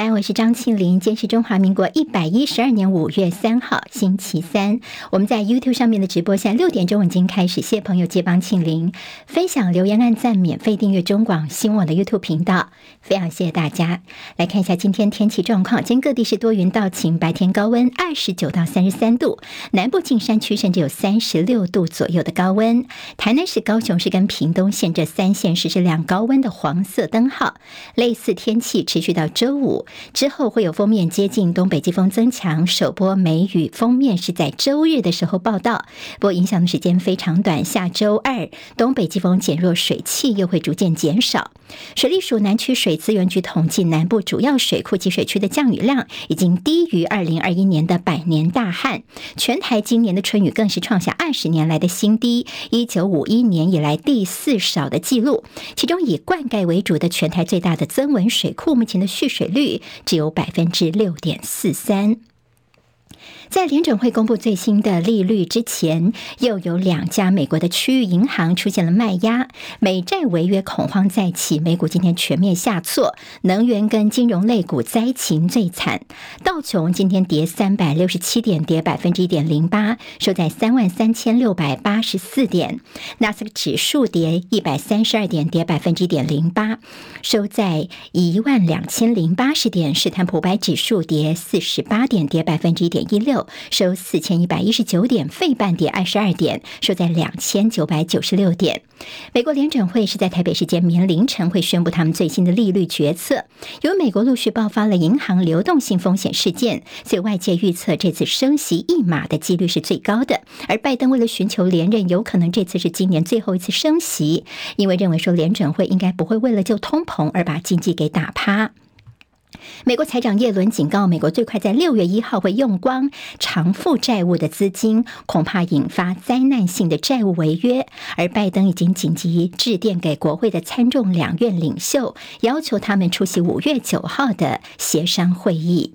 三，我是张庆林。今天是中华民国一百一十二年五月三号，星期三。我们在 YouTube 上面的直播，现在六点钟已经开始。谢谢朋友接帮庆林分享、留言、按赞、免费订阅中广新闻网的 YouTube 频道，非常谢谢大家。来看一下今天天气状况，今天各地是多云到晴，白天高温二十九到三十三度，南部近山区甚至有三十六度左右的高温。台南市、高雄市跟屏东县这三县市是亮高温的黄色灯号，类似天气持续到周五。之后会有封面接近，东北季风增强，首波梅雨封面是在周日的时候报道，不过影响的时间非常短。下周二东北季风减弱，水汽又会逐渐减少。水利署南区水资源局统计，南部主要水库及水区的降雨量已经低于二零二一年的百年大旱，全台今年的春雨更是创下二十年来的新低，一九五一年以来第四少的记录。其中以灌溉为主的全台最大的增文水库，目前的蓄水率。只有百分之六点四三。在联准会公布最新的利率之前，又有两家美国的区域银行出现了卖压，美债违约恐慌再起，美股今天全面下挫，能源跟金融类股灾情最惨。道琼今天跌三百六十七点，跌百分之一点零八，收在三万三千六百八十四点。纳斯达克指数跌一百三十二点，跌百分之一点零八，收在一万两千零八十点。史坦普五百指数跌四十八点，跌百分之一点一六。收四千一百一十九点，费半点二十二点，收在两千九百九十六点。美国联准会是在台北时间明天凌晨会宣布他们最新的利率决策。由于美国陆续爆发了银行流动性风险事件，所以外界预测这次升息一码的几率是最高的。而拜登为了寻求连任，有可能这次是今年最后一次升息，因为认为说联准会应该不会为了救通膨而把经济给打趴。美国财长耶伦警告，美国最快在六月一号会用光偿付债务的资金，恐怕引发灾难性的债务违约。而拜登已经紧急致电给国会的参众两院领袖，要求他们出席五月九号的协商会议。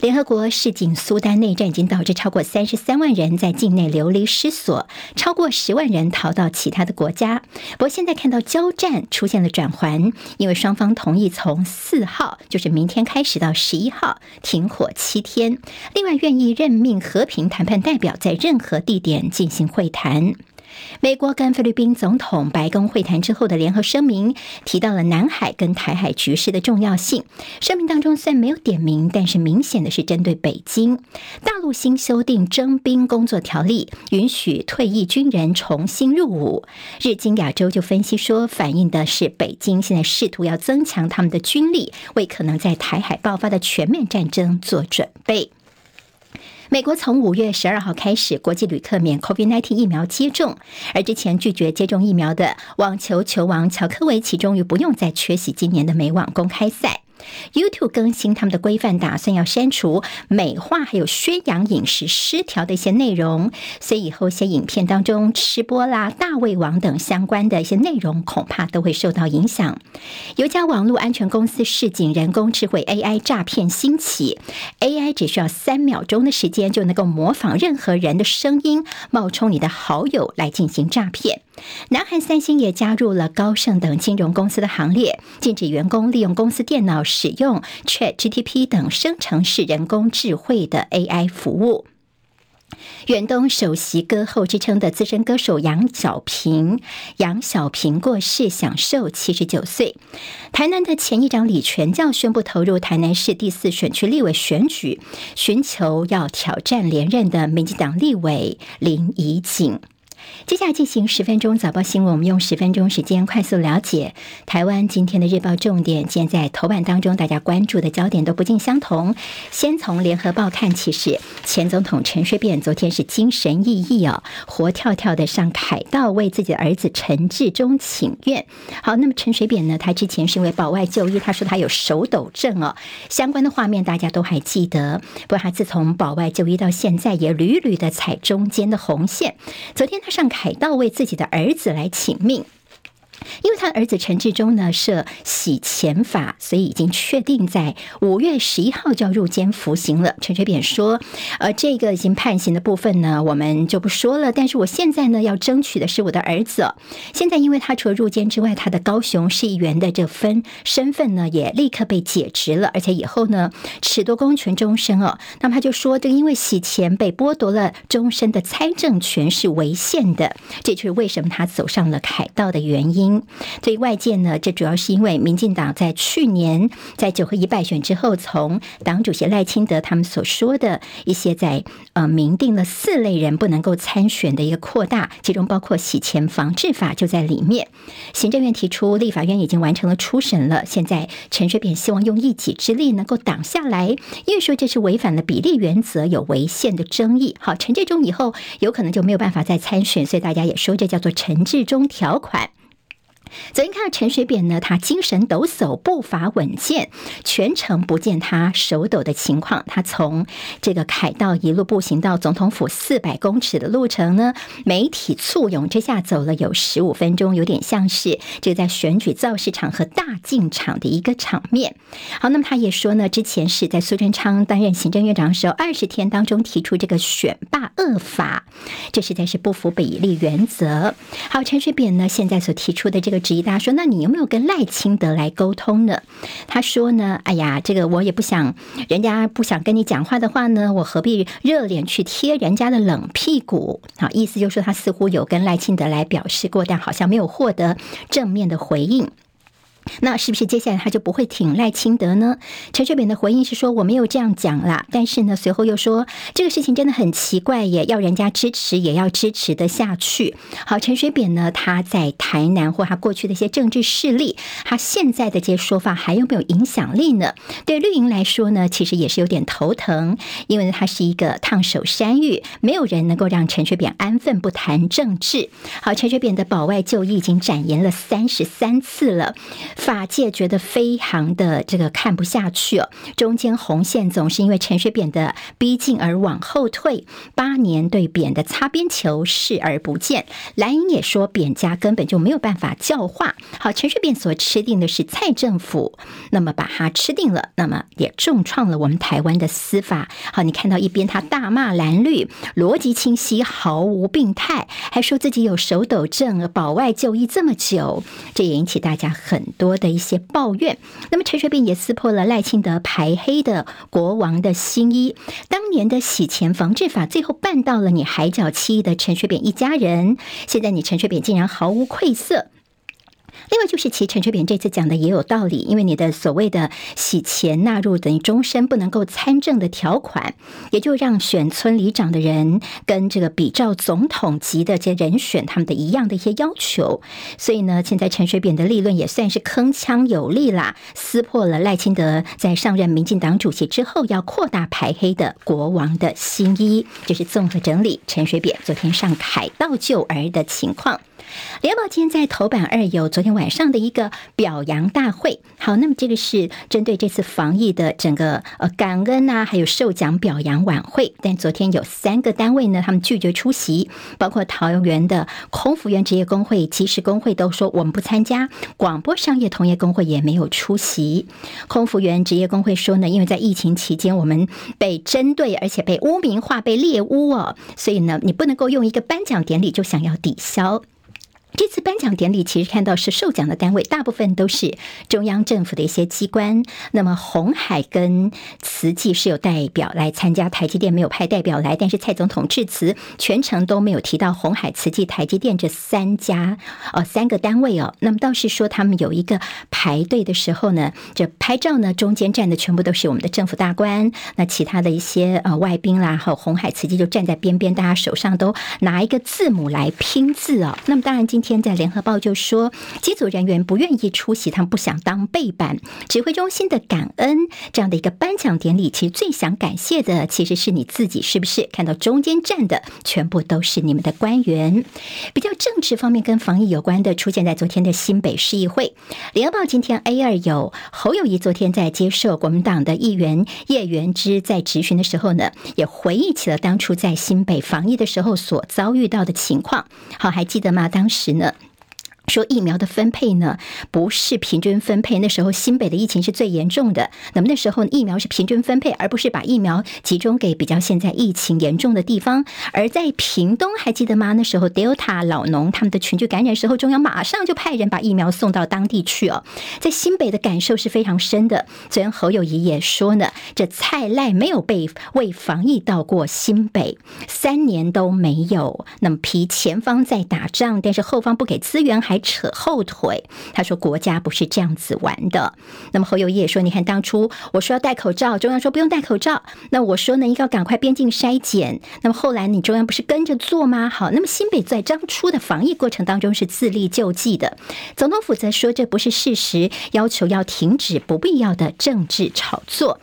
联合国示警，苏丹内战已经导致超过三十三万人在境内流离失所，超过十万人逃到其他的国家。不过现在看到交战出现了转圜，因为双方同意从四号，就是明天开始到十一号停火七天，另外愿意任命和平谈判代表在任何地点进行会谈。美国跟菲律宾总统白宫会谈之后的联合声明提到了南海跟台海局势的重要性。声明当中虽然没有点名，但是明显的是针对北京。大陆新修订征兵工作条例，允许退役军人重新入伍。日经亚洲就分析说，反映的是北京现在试图要增强他们的军力，为可能在台海爆发的全面战争做准备。美国从五月十二号开始，国际旅客免 COVID-19 疫苗接种，而之前拒绝接种疫苗的网球球王乔科维奇，终于不用再缺席今年的美网公开赛。YouTube 更新他们的规范，打算要删除美化还有宣扬饮食失调的一些内容，所以以后一些影片当中吃播啦、大胃王等相关的一些内容，恐怕都会受到影响。有家网络安全公司示警，人工智慧 AI 诈骗兴起，AI 只需要三秒钟的时间就能够模仿任何人的声音，冒充你的好友来进行诈骗。南韩三星也加入了高盛等金融公司的行列，禁止员工利用公司电脑使用 ChatGPT 等生成式人工智慧的 AI 服务。远东首席歌后之称的资深歌手杨小平，杨小平过世，享寿七十九岁。台南的前议长李全教宣布投入台南市第四选区立委选举，寻求要挑战连任的民进党立委林宜景。接下来进行十分钟早报新闻，我们用十分钟时间快速了解台湾今天的日报重点。现在头版当中，大家关注的焦点都不尽相同。先从联合报看，其实前总统陈水扁昨天是精神奕奕哦，活跳跳的上凯道为自己的儿子陈志忠请愿。好，那么陈水扁呢，他之前是因为保外就医，他说他有手抖症哦，相关的画面大家都还记得。不过他自从保外就医到现在，也屡屡的踩中间的红线。昨天他。上凯道为自己的儿子来请命，因为他儿子陈志忠呢涉洗钱法，所以已经确定在五月十一号就要入监服刑了。陈水扁说：“呃，这个已经判刑的部分呢，我们就不说了。但是我现在呢，要争取的是我的儿子。现在因为他除了入监之外，他的高雄市议员的这分身份呢，也立刻被解职了，而且以后呢，褫夺公权终身哦。那么他就说，这个因为洗钱被剥夺了终身的参政权是违宪的，这就是为什么他走上了凯道的原因。所以外界呢，这主要是因为民进党在去年在九合一败选之后，从党主席赖清德他们所说的一些在呃明定了四类人不能够参选的一个扩大，其中包括洗钱防治法就在里面。行政院提出，立法院已经完成了初审了，现在陈水扁希望用一己之力能够挡下来，因为说这是违反了比例原则，有违宪的争议。好，陈志忠以后有可能就没有办法再参选，所以大家也说这叫做陈志忠条款。昨天看到陈水扁呢，他精神抖擞，步伐稳健，全程不见他手抖的情况。他从这个凯道一路步行到总统府四百公尺的路程呢，媒体簇拥之下走了有十五分钟，有点像是这个在选举造势场和大进场的一个场面。好，那么他也说呢，之前是在苏贞昌担任行政院长的时候，二十天当中提出这个选罢恶法，这实在是不符比例原则。好，陈水扁呢现在所提出的这个。质疑大家说，那你有没有跟赖清德来沟通呢？他说呢，哎呀，这个我也不想，人家不想跟你讲话的话呢，我何必热脸去贴人家的冷屁股？好，意思就是说他似乎有跟赖清德来表示过，但好像没有获得正面的回应。那是不是接下来他就不会挺赖清德呢？陈水扁的回应是说，我没有这样讲啦，但是呢，随后又说这个事情真的很奇怪耶，要人家支持也要支持得下去。好，陈水扁呢，他在台南或他过去的一些政治势力，他现在的这些说法还有没有影响力呢？对绿营来说呢，其实也是有点头疼，因为他是一个烫手山芋，没有人能够让陈水扁安分不谈政治。好，陈水扁的保外就医已经展延了三十三次了。法界觉得非常的这个看不下去哦，中间红线总是因为陈水扁的逼近而往后退，八年对扁的擦边球视而不见。蓝营也说扁家根本就没有办法教化。好，陈水扁所吃定的是蔡政府，那么把他吃定了，那么也重创了我们台湾的司法。好，你看到一边他大骂蓝绿，逻辑清晰，毫无病态，还说自己有手抖症，保外就医这么久，这也引起大家很多。多的一些抱怨，那么陈水扁也撕破了赖清德排黑的国王的新衣。当年的洗钱防治法最后办到了你海角七的陈水扁一家人，现在你陈水扁竟然毫无愧色。另外就是，其实陈水扁这次讲的也有道理，因为你的所谓的洗钱纳入等于终身不能够参政的条款，也就让选村里长的人跟这个比照总统级的这些人选他们的一样的一些要求，所以呢，现在陈水扁的立论也算是铿锵有力啦，撕破了赖清德在上任民进党主席之后要扩大排黑的国王的新衣，就是综合整理陈水扁昨天上凯道救儿的情况。联合报今天在头版二有昨天晚上的一个表扬大会。好，那么这个是针对这次防疫的整个呃感恩啊，还有授奖表扬晚会。但昨天有三个单位呢，他们拒绝出席，包括桃园的空服员职业工会、机师工会都说我们不参加，广播商业同业工会也没有出席。空服员职业工会说呢，因为在疫情期间我们被针对，而且被污名化、被猎污哦，所以呢，你不能够用一个颁奖典礼就想要抵消。这次颁奖典礼其实看到是受奖的单位，大部分都是中央政府的一些机关。那么红海跟慈济是有代表来参加，台积电没有派代表来，但是蔡总统致辞全程都没有提到红海、慈济、台积电这三家哦三个单位哦。那么倒是说他们有一个排队的时候呢，这拍照呢中间站的全部都是我们的政府大官，那其他的一些呃外宾啦，还有红海、慈济就站在边边，大家手上都拿一个字母来拼字哦。那么当然今天在联合报就说，机组人员不愿意出席，他们不想当背板。指挥中心的感恩这样的一个颁奖典礼，其实最想感谢的其实是你自己，是不是？看到中间站的全部都是你们的官员。比较政治方面跟防疫有关的，出现在昨天的新北市议会。联合报今天 A 二有侯友谊昨天在接受国民党的议员叶元之在质询的时候呢，也回忆起了当初在新北防疫的时候所遭遇到的情况。好，还记得吗？当时。呢，说疫苗的分配呢，不是平均分配。那时候新北的疫情是最严重的，那么那时候疫苗是平均分配，而不是把疫苗集中给比较现在疫情严重的地方。而在屏东还记得吗？那时候 Delta 老农他们的群聚感染时候，中央马上就派人把疫苗送到当地去哦。在新北的感受是非常深的。昨天侯友谊也说呢，这蔡赖没有被为防疫到过新北，三年都没有。那么批前方在打仗，但是后方不给资源还。还扯后腿，他说国家不是这样子玩的。那么侯友宜也说，你看当初我说要戴口罩，中央说不用戴口罩，那我说呢，应该赶快边境筛检。那么后来你中央不是跟着做吗？好，那么新北在当初的防疫过程当中是自力救济的，总统府则说这不是事实，要求要停止不必要的政治炒作。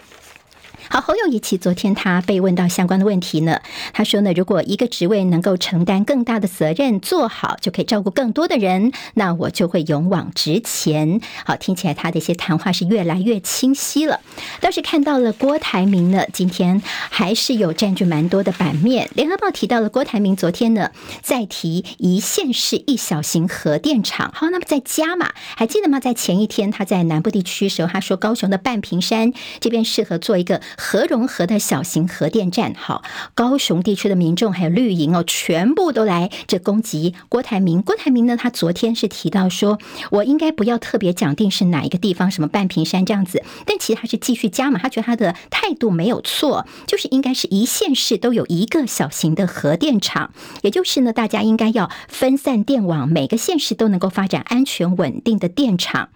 好，侯友宜其昨天他被问到相关的问题呢，他说呢，如果一个职位能够承担更大的责任，做好就可以照顾更多的人，那我就会勇往直前。好，听起来他的一些谈话是越来越清晰了。倒是看到了郭台铭呢，今天还是有占据蛮多的版面。联合报提到了郭台铭昨天呢，在提一线市一小型核电厂。好，那么在加码，还记得吗？在前一天他在南部地区时候，他说高雄的半屏山这边适合做一个。核融合的小型核电站，好，高雄地区的民众还有绿营哦，全部都来这攻击郭台铭。郭台铭呢，他昨天是提到说，我应该不要特别讲定是哪一个地方，什么半屏山这样子，但其实他是继续加码，他觉得他的态度没有错，就是应该是一县市都有一个小型的核电厂，也就是呢，大家应该要分散电网，每个县市都能够发展安全稳定的电厂。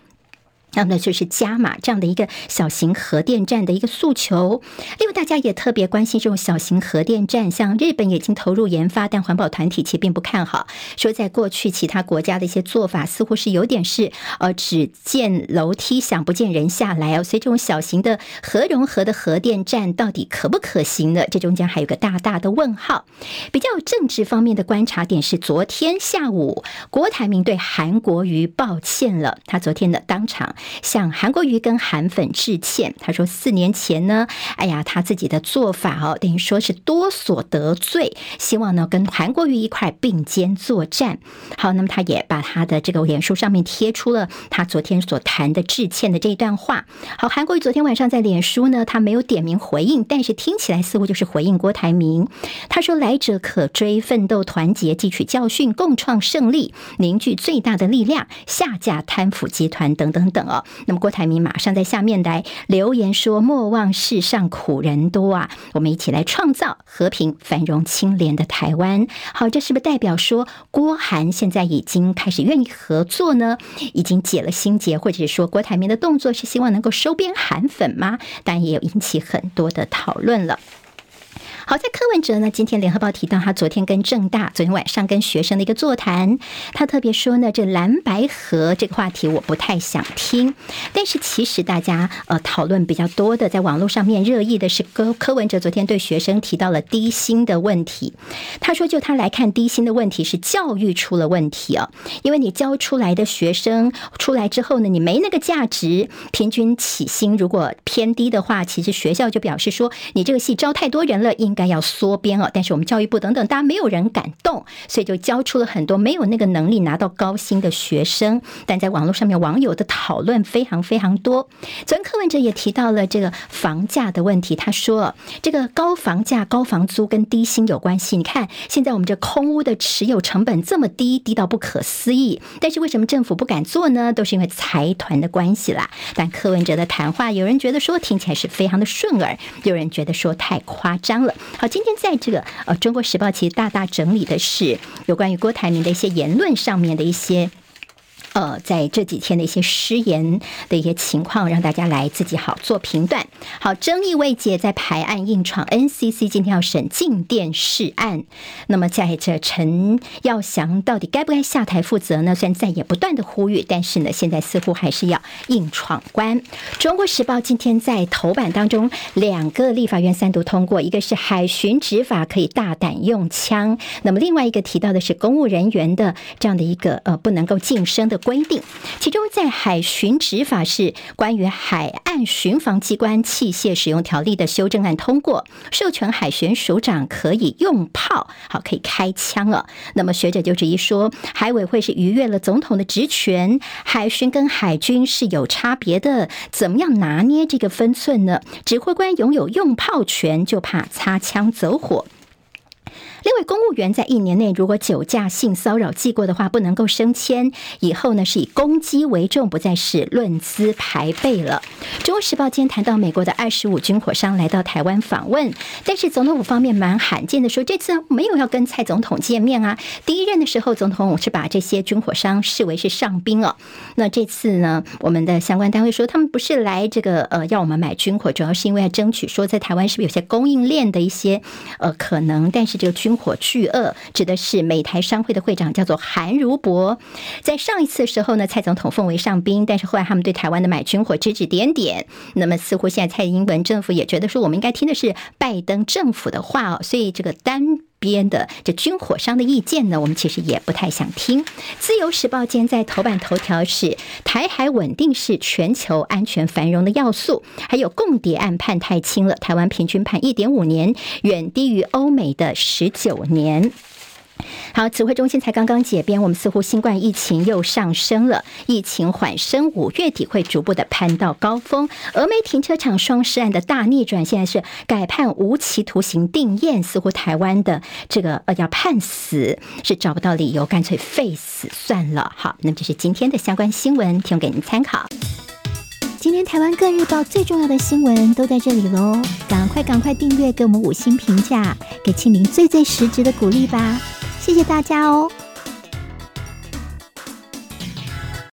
那么呢，就是加码这样的一个小型核电站的一个诉求。另外，大家也特别关心这种小型核电站，像日本已经投入研发，但环保团体其实并不看好，说在过去其他国家的一些做法似乎是有点是呃只见楼梯响不见人下来哦。所以这种小型的核融合的核电站到底可不可行呢？这中间还有个大大的问号。比较政治方面的观察点是，昨天下午郭台铭对韩国瑜抱歉了，他昨天的当场。向韩国瑜跟韩粉致歉，他说四年前呢，哎呀，他自己的做法哦，等于说是多所得罪，希望呢跟韩国瑜一块并肩作战。好，那么他也把他的这个脸书上面贴出了他昨天所谈的致歉的这一段话。好，韩国瑜昨天晚上在脸书呢，他没有点名回应，但是听起来似乎就是回应郭台铭。他说：“来者可追，奋斗团结，汲取教训，共创胜利，凝聚最大的力量，下架贪腐集团等等等哦。”那么郭台铭马上在下面来留言说：“莫忘世上苦人多啊，我们一起来创造和平、繁荣、清廉的台湾。”好，这是不是代表说郭韩现在已经开始愿意合作呢？已经解了心结，或者是说郭台铭的动作是希望能够收编韩粉吗？当然也有引起很多的讨论了。好，在柯文哲呢，今天联合报提到他昨天跟正大昨天晚上跟学生的一个座谈，他特别说呢，这蓝白合这个话题我不太想听，但是其实大家呃讨论比较多的，在网络上面热议的是柯柯文哲昨天对学生提到了低薪的问题，他说就他来看，低薪的问题是教育出了问题哦，因为你教出来的学生出来之后呢，你没那个价值，平均起薪如果偏低的话，其实学校就表示说你这个系招太多人了，应。该要缩编哦，但是我们教育部等等，大家没有人敢动，所以就教出了很多没有那个能力拿到高薪的学生。但在网络上面，网友的讨论非常非常多。昨天柯文哲也提到了这个房价的问题，他说这个高房价、高房租跟低薪有关系。你看现在我们这空屋的持有成本这么低，低到不可思议，但是为什么政府不敢做呢？都是因为财团的关系啦。但柯文哲的谈话，有人觉得说听起来是非常的顺耳，有人觉得说太夸张了。好，今天在这个呃《中国时报》其实大大整理的是有关于郭台铭的一些言论上面的一些。呃，在这几天的一些失言的一些情况，让大家来自己好做评断。好，争议未解，在排案硬闯，NCC 今天要审静电视案。那么在这陈耀祥到底该不该下台负责呢？虽然在也不断的呼吁，但是呢，现在似乎还是要硬闯关。中国时报今天在头版当中，两个立法院三读通过，一个是海巡执法可以大胆用枪，那么另外一个提到的是公务人员的这样的一个呃不能够晋升的。规定，其中在海巡执法是关于海岸巡防机关器械使用条例的修正案通过，授权海巡署长可以用炮，好，可以开枪了。那么学者就质疑说，海委会是逾越了总统的职权，海巡跟海军是有差别的，怎么样拿捏这个分寸呢？指挥官拥有用炮权，就怕擦枪走火。另外，公务员在一年内如果酒驾、性骚扰记过的话，不能够升迁。以后呢，是以功绩为重，不再是论资排辈了。《中国时报》今天谈到美国的二十五军火商来到台湾访问，但是总统府方面蛮罕见的说，这次没有要跟蔡总统见面啊。第一任的时候，总统是把这些军火商视为是上宾哦。那这次呢，我们的相关单位说，他们不是来这个呃要我们买军火，主要是因为要争取说在台湾是不是有些供应链的一些呃可能，但是这个军。火巨鳄指的是美台商会的会长，叫做韩如博。在上一次的时候呢，蔡总统奉为上宾，但是后来他们对台湾的买军火指指点点。那么似乎现在蔡英文政府也觉得说，我们应该听的是拜登政府的话哦。所以这个单编的这军火商的意见呢，我们其实也不太想听。自由时报间在头版头条是台海稳定是全球安全繁荣的要素，还有共谍案判太轻了，台湾平均判一点五年，远低于欧美的十九年。好，指挥中心才刚刚解编，我们似乎新冠疫情又上升了，疫情缓升，五月底会逐步的攀到高峰。峨眉停车场双尸案的大逆转，现在是改判无期徒刑定谳，似乎台湾的这个呃要判死是找不到理由，干脆废死算了。好，那么这是今天的相关新闻，提供给您参考。今天台湾各日报最重要的新闻都在这里喽，赶快赶快订阅，给我们五星评价，给庆玲最最实质的鼓励吧。谢谢大家哦。